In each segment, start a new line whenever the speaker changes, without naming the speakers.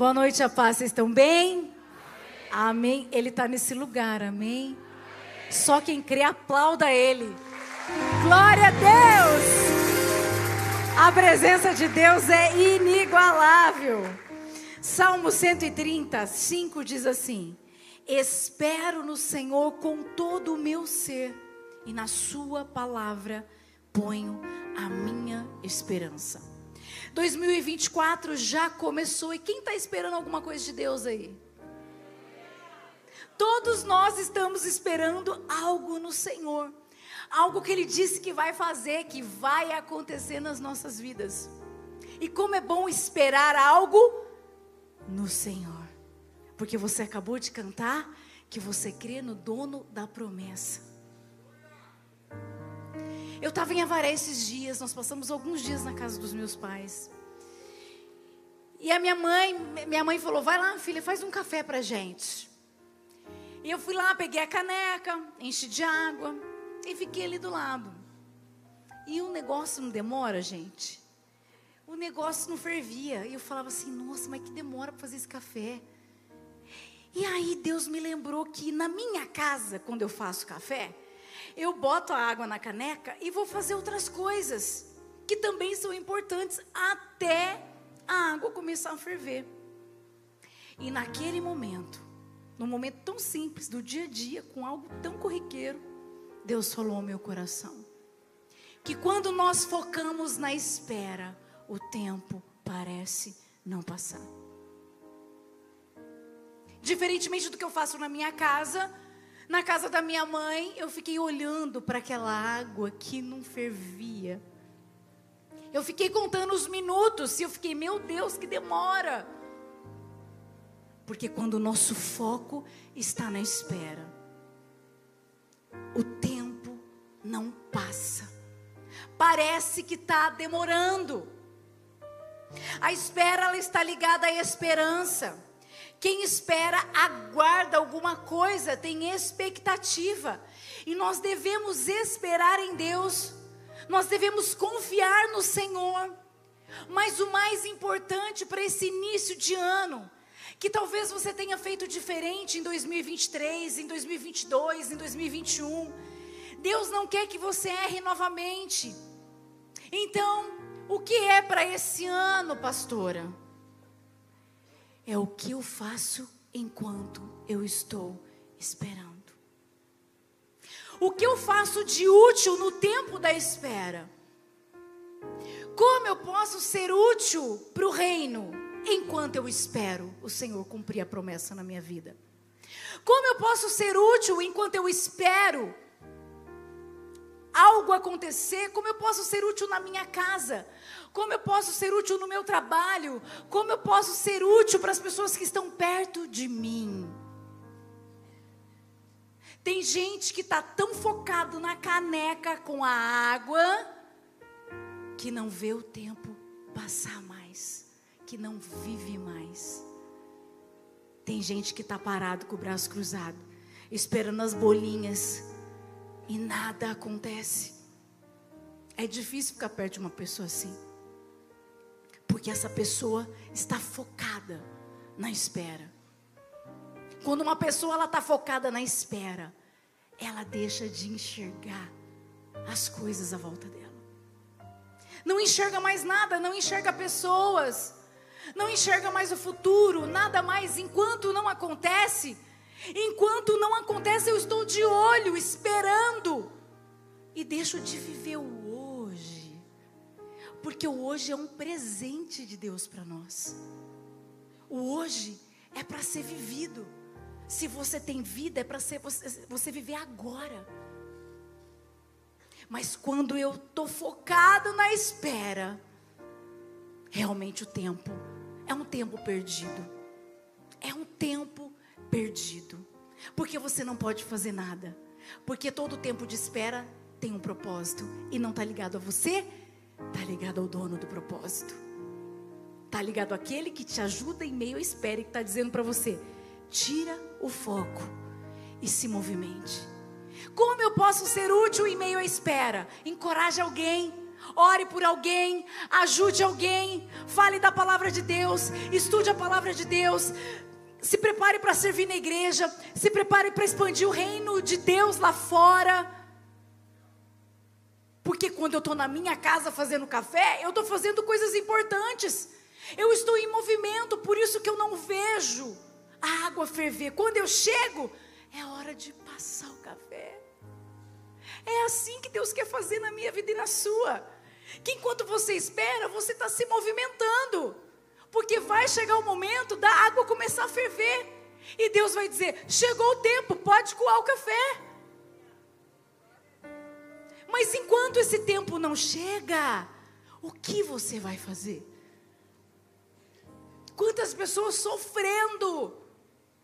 Boa noite, a paz. Vocês estão bem? Amém. amém. Ele está nesse lugar, amém? amém? Só quem crê aplauda Ele. Glória a Deus! A presença de Deus é inigualável. Salmo 130, 5 diz assim: Espero no Senhor com todo o meu ser, e na Sua palavra ponho a minha esperança. 2024 já começou, e quem está esperando alguma coisa de Deus aí? Todos nós estamos esperando algo no Senhor, algo que Ele disse que vai fazer, que vai acontecer nas nossas vidas. E como é bom esperar algo no Senhor, porque você acabou de cantar que você crê no dono da promessa. Eu estava em Avaré esses dias, nós passamos alguns dias na casa dos meus pais. E a minha mãe, minha mãe falou: "Vai lá, filha, faz um café pra gente". E eu fui lá, peguei a caneca, enchi de água e fiquei ali do lado. E o negócio não demora, gente. O negócio não fervia. E eu falava assim: "Nossa, mas que demora para fazer esse café?" E aí Deus me lembrou que na minha casa, quando eu faço café, eu boto a água na caneca e vou fazer outras coisas que também são importantes até a água começar a ferver. E naquele momento, num momento tão simples do dia a dia, com algo tão corriqueiro, Deus falou ao meu coração que quando nós focamos na espera, o tempo parece não passar. Diferentemente do que eu faço na minha casa, na casa da minha mãe, eu fiquei olhando para aquela água que não fervia. Eu fiquei contando os minutos e eu fiquei, meu Deus, que demora. Porque quando o nosso foco está na espera, o tempo não passa. Parece que está demorando. A espera ela está ligada à esperança. Quem espera, aguarda alguma coisa, tem expectativa. E nós devemos esperar em Deus, nós devemos confiar no Senhor. Mas o mais importante para esse início de ano, que talvez você tenha feito diferente em 2023, em 2022, em 2021, Deus não quer que você erre novamente. Então, o que é para esse ano, pastora? É o que eu faço enquanto eu estou esperando. O que eu faço de útil no tempo da espera? Como eu posso ser útil para o reino enquanto eu espero o Senhor cumprir a promessa na minha vida? Como eu posso ser útil enquanto eu espero algo acontecer? Como eu posso ser útil na minha casa? Como eu posso ser útil no meu trabalho? Como eu posso ser útil para as pessoas que estão perto de mim? Tem gente que está tão focado na caneca com a água que não vê o tempo passar mais, que não vive mais. Tem gente que está parado com o braço cruzado, esperando as bolinhas e nada acontece. É difícil ficar perto de uma pessoa assim. Porque essa pessoa está focada na espera. Quando uma pessoa ela está focada na espera, ela deixa de enxergar as coisas à volta dela. Não enxerga mais nada, não enxerga pessoas, não enxerga mais o futuro, nada mais. Enquanto não acontece, enquanto não acontece, eu estou de olho, esperando, e deixo de viver o porque o hoje é um presente de Deus para nós. O hoje é para ser vivido. Se você tem vida, é para você, você viver agora. Mas quando eu estou focado na espera, realmente o tempo é um tempo perdido. É um tempo perdido. Porque você não pode fazer nada. Porque todo tempo de espera tem um propósito e não está ligado a você Está ligado ao dono do propósito. Está ligado àquele que te ajuda em meio à espera e que está dizendo para você: tira o foco e se movimente. Como eu posso ser útil em meio à espera? Encoraje alguém. ore por alguém, ajude alguém, fale da palavra de Deus, estude a palavra de Deus, se prepare para servir na igreja, se prepare para expandir o reino de Deus lá fora. Porque quando eu estou na minha casa fazendo café, eu estou fazendo coisas importantes. Eu estou em movimento, por isso que eu não vejo a água ferver. Quando eu chego, é hora de passar o café. É assim que Deus quer fazer na minha vida e na sua. Que enquanto você espera, você está se movimentando. Porque vai chegar o momento da água começar a ferver. E Deus vai dizer: chegou o tempo, pode coar o café. Mas enquanto esse tempo não chega, o que você vai fazer? Quantas pessoas sofrendo,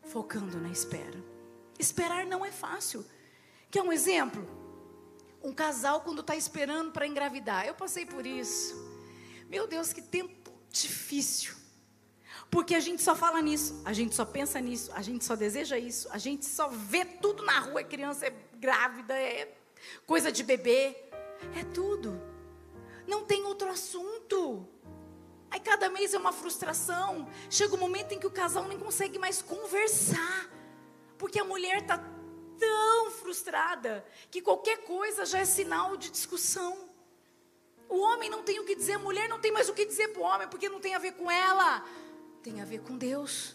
focando na espera. Esperar não é fácil. Quer um exemplo? Um casal quando está esperando para engravidar. Eu passei por isso. Meu Deus, que tempo difícil. Porque a gente só fala nisso, a gente só pensa nisso, a gente só deseja isso, a gente só vê tudo na rua, criança é grávida, é coisa de bebê, é tudo. Não tem outro assunto. Aí cada mês é uma frustração. Chega um momento em que o casal nem consegue mais conversar. Porque a mulher está tão frustrada que qualquer coisa já é sinal de discussão. O homem não tem o que dizer, a mulher não tem mais o que dizer para o homem, porque não tem a ver com ela, tem a ver com Deus.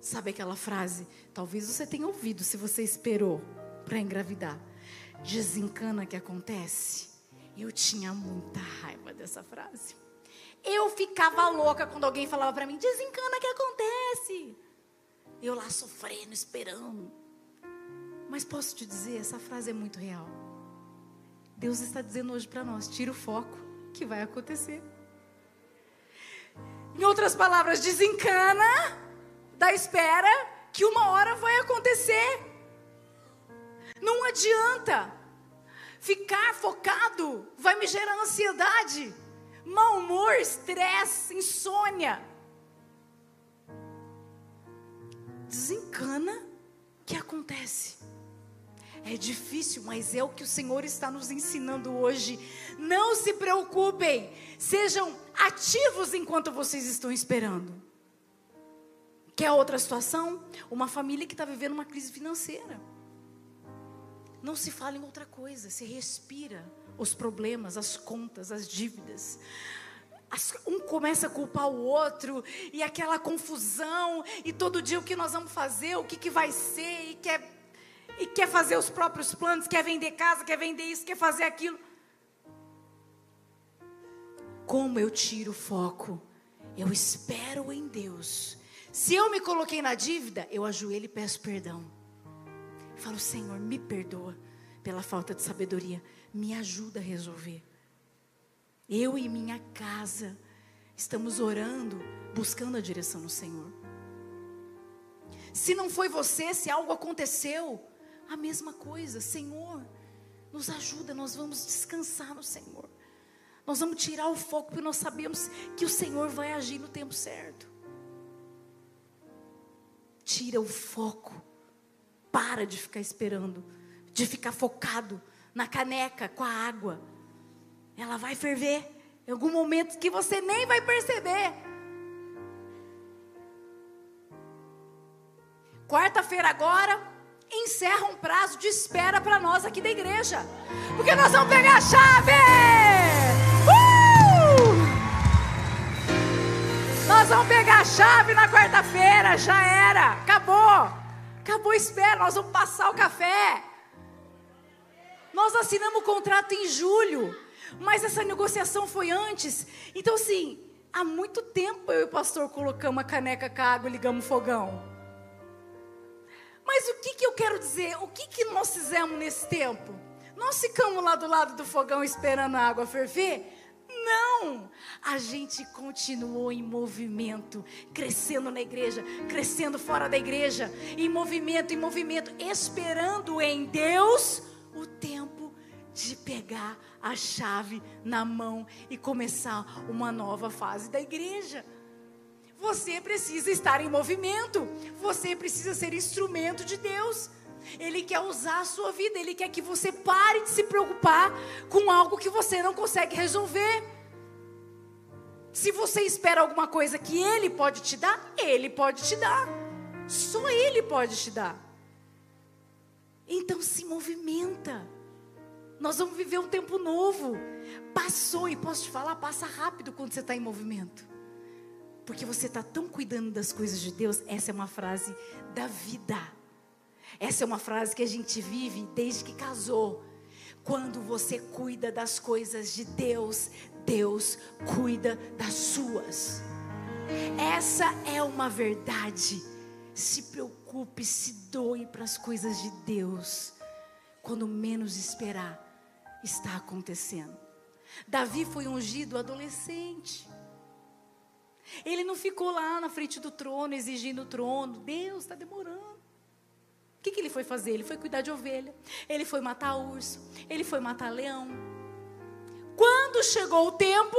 Sabe aquela frase? Talvez você tenha ouvido se você esperou para engravidar. Desencana que acontece. Eu tinha muita raiva dessa frase. Eu ficava louca quando alguém falava para mim: desencana que acontece. Eu lá sofrendo, esperando. Mas posso te dizer, essa frase é muito real. Deus está dizendo hoje para nós: tira o foco, que vai acontecer. Em outras palavras, desencana da espera, que uma hora vai acontecer. Não adianta ficar focado, vai me gerar ansiedade, mau humor, estresse, insônia. Desencana que acontece. É difícil, mas é o que o Senhor está nos ensinando hoje. Não se preocupem, sejam ativos enquanto vocês estão esperando. Quer outra situação? Uma família que está vivendo uma crise financeira. Não se fala em outra coisa, se respira os problemas, as contas, as dívidas. Um começa a culpar o outro, e aquela confusão, e todo dia o que nós vamos fazer, o que, que vai ser, e quer, e quer fazer os próprios planos, quer vender casa, quer vender isso, quer fazer aquilo. Como eu tiro o foco? Eu espero em Deus. Se eu me coloquei na dívida, eu ajoelho e peço perdão. Falo, Senhor, me perdoa pela falta de sabedoria, me ajuda a resolver. Eu e minha casa estamos orando, buscando a direção do Senhor. Se não foi você, se algo aconteceu, a mesma coisa, Senhor, nos ajuda, nós vamos descansar no Senhor. Nós vamos tirar o foco, porque nós sabemos que o Senhor vai agir no tempo certo. Tira o foco. Para de ficar esperando, de ficar focado na caneca com a água. Ela vai ferver em algum momento que você nem vai perceber. Quarta-feira agora encerra um prazo de espera para nós aqui da igreja. Porque nós vamos pegar a chave! Nós vamos pegar a chave na quarta-feira, já era, acabou. Acabou a espera, nós vamos passar o café. Nós assinamos o contrato em julho, mas essa negociação foi antes. Então, assim, há muito tempo eu e o pastor colocamos a caneca com água e ligamos o fogão. Mas o que, que eu quero dizer? O que, que nós fizemos nesse tempo? Nós ficamos lá do lado do fogão esperando a água ferver? Não! A gente continuou em movimento, crescendo na igreja, crescendo fora da igreja, em movimento, em movimento, esperando em Deus o tempo de pegar a chave na mão e começar uma nova fase da igreja. Você precisa estar em movimento, você precisa ser instrumento de Deus. Ele quer usar a sua vida, ele quer que você pare de se preocupar com algo que você não consegue resolver. Se você espera alguma coisa que ele pode te dar, ele pode te dar. Só ele pode te dar. Então se movimenta. Nós vamos viver um tempo novo. Passou, e posso te falar, passa rápido quando você está em movimento. Porque você está tão cuidando das coisas de Deus. Essa é uma frase da vida. Essa é uma frase que a gente vive desde que casou. Quando você cuida das coisas de Deus, Deus cuida das suas. Essa é uma verdade. Se preocupe, se doe para as coisas de Deus. Quando menos esperar, está acontecendo. Davi foi ungido adolescente. Ele não ficou lá na frente do trono exigindo o trono. Deus está demorando. O que, que ele foi fazer? Ele foi cuidar de ovelha. Ele foi matar urso. Ele foi matar leão. Quando chegou o tempo,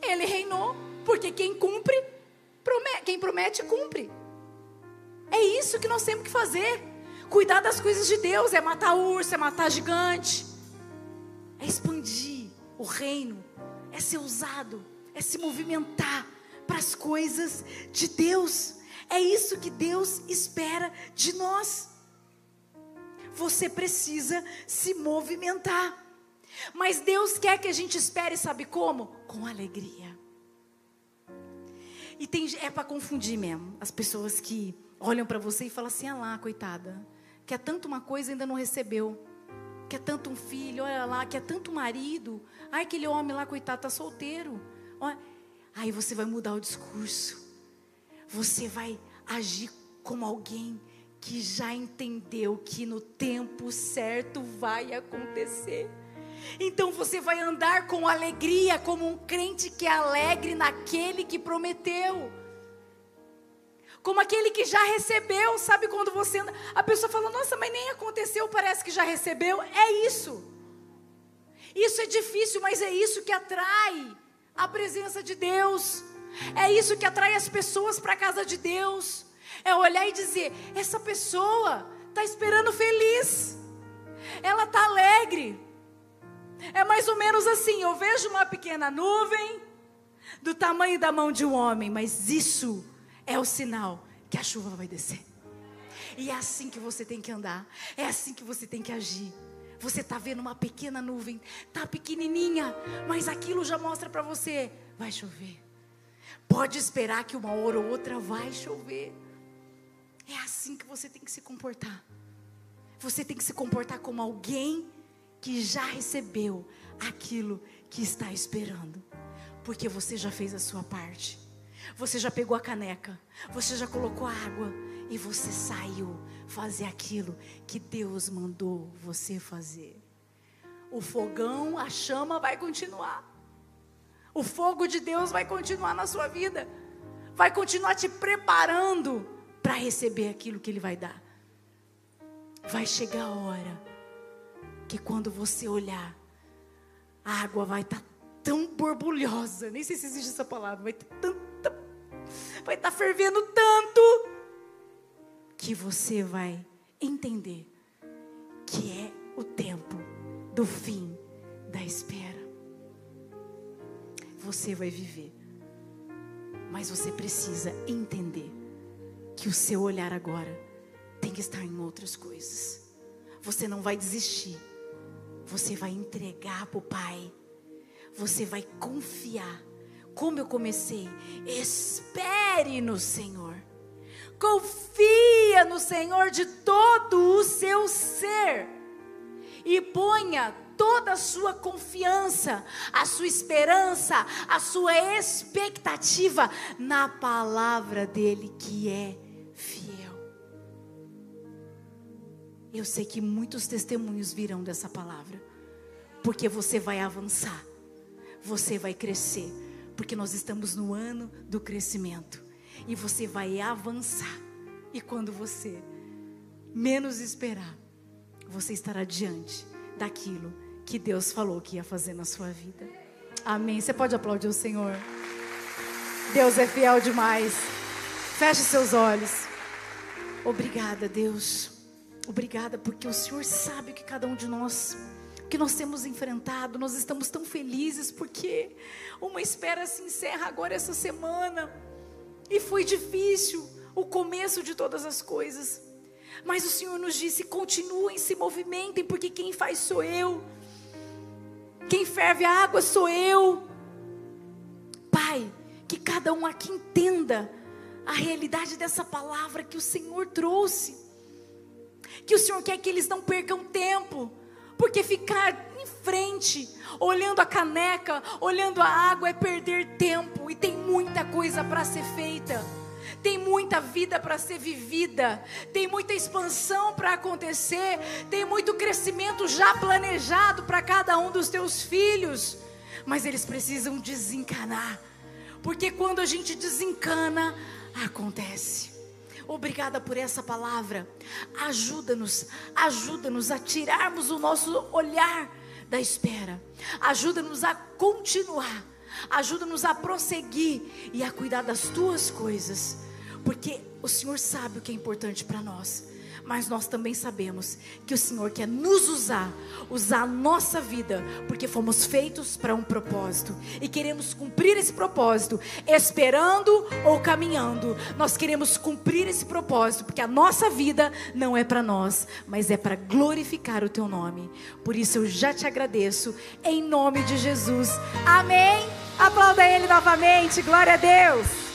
ele reinou. Porque quem cumpre, promete, quem promete, cumpre. É isso que nós temos que fazer. Cuidar das coisas de Deus. É matar urso, é matar gigante. É expandir o reino. É ser usado. É se movimentar para as coisas de Deus. É isso que Deus espera de nós. Você precisa se movimentar. Mas Deus quer que a gente espere, sabe como? Com alegria. E tem, é para confundir mesmo as pessoas que olham para você e falam assim: ah lá, coitada, quer tanto uma coisa e ainda não recebeu. Quer tanto um filho, olha lá, quer tanto marido. Ai, aquele homem lá, coitado, tá solteiro. Olha, Aí você vai mudar o discurso. Você vai agir como alguém que já entendeu que no tempo certo vai acontecer. Então você vai andar com alegria, como um crente que é alegre naquele que prometeu. Como aquele que já recebeu, sabe quando você anda, a pessoa fala: "Nossa, mas nem aconteceu, parece que já recebeu". É isso. Isso é difícil, mas é isso que atrai a presença de Deus. É isso que atrai as pessoas para a casa de Deus. É olhar e dizer: essa pessoa está esperando feliz, ela está alegre. É mais ou menos assim: eu vejo uma pequena nuvem do tamanho da mão de um homem, mas isso é o sinal que a chuva vai descer. E é assim que você tem que andar, é assim que você tem que agir. Você está vendo uma pequena nuvem, tá pequenininha, mas aquilo já mostra para você, vai chover. Pode esperar que uma hora ou outra vai chover. É assim que você tem que se comportar. Você tem que se comportar como alguém que já recebeu aquilo que está esperando, porque você já fez a sua parte. Você já pegou a caneca, você já colocou a água e você saiu fazer aquilo que Deus mandou você fazer. O fogão, a chama vai continuar. O fogo de Deus vai continuar na sua vida. Vai continuar te preparando para receber aquilo que Ele vai dar. Vai chegar a hora que quando você olhar, a água vai estar tá tão borbulhosa, nem sei se existe essa palavra, vai estar tá vai estar tá fervendo tanto que você vai entender que é o tempo do fim da espera. Você vai viver, mas você precisa entender que o seu olhar agora tem que estar em outras coisas. Você não vai desistir, você vai entregar para o Pai, você vai confiar. Como eu comecei, espere no Senhor. Confia no Senhor de todo o seu ser e ponha toda a sua confiança, a sua esperança, a sua expectativa na palavra dele que é fiel. Eu sei que muitos testemunhos virão dessa palavra, porque você vai avançar, você vai crescer, porque nós estamos no ano do crescimento e você vai avançar. E quando você menos esperar, você estará diante daquilo que Deus falou que ia fazer na sua vida. Amém. Você pode aplaudir o Senhor. Deus é fiel demais. Feche seus olhos. Obrigada, Deus. Obrigada, porque o Senhor sabe que cada um de nós que nós temos enfrentado, nós estamos tão felizes porque uma espera se encerra agora essa semana. E foi difícil o começo de todas as coisas. Mas o Senhor nos disse: continuem, se movimentem, porque quem faz sou eu. Quem ferve a água sou eu. Pai, que cada um aqui entenda a realidade dessa palavra que o Senhor trouxe. Que o Senhor quer que eles não percam tempo, porque ficar em frente, olhando a caneca, olhando a água, é perder tempo, e tem muita coisa para ser feita. Tem muita vida para ser vivida, tem muita expansão para acontecer, tem muito crescimento já planejado para cada um dos teus filhos, mas eles precisam desencanar, porque quando a gente desencana, acontece. Obrigada por essa palavra. Ajuda-nos, ajuda-nos a tirarmos o nosso olhar da espera. Ajuda-nos a continuar. Ajuda-nos a prosseguir e a cuidar das tuas coisas, porque o Senhor sabe o que é importante para nós mas nós também sabemos que o Senhor quer nos usar, usar a nossa vida, porque fomos feitos para um propósito e queremos cumprir esse propósito, esperando ou caminhando. Nós queremos cumprir esse propósito, porque a nossa vida não é para nós, mas é para glorificar o teu nome. Por isso eu já te agradeço, em nome de Jesus. Amém. Aplauda ele novamente, glória a Deus.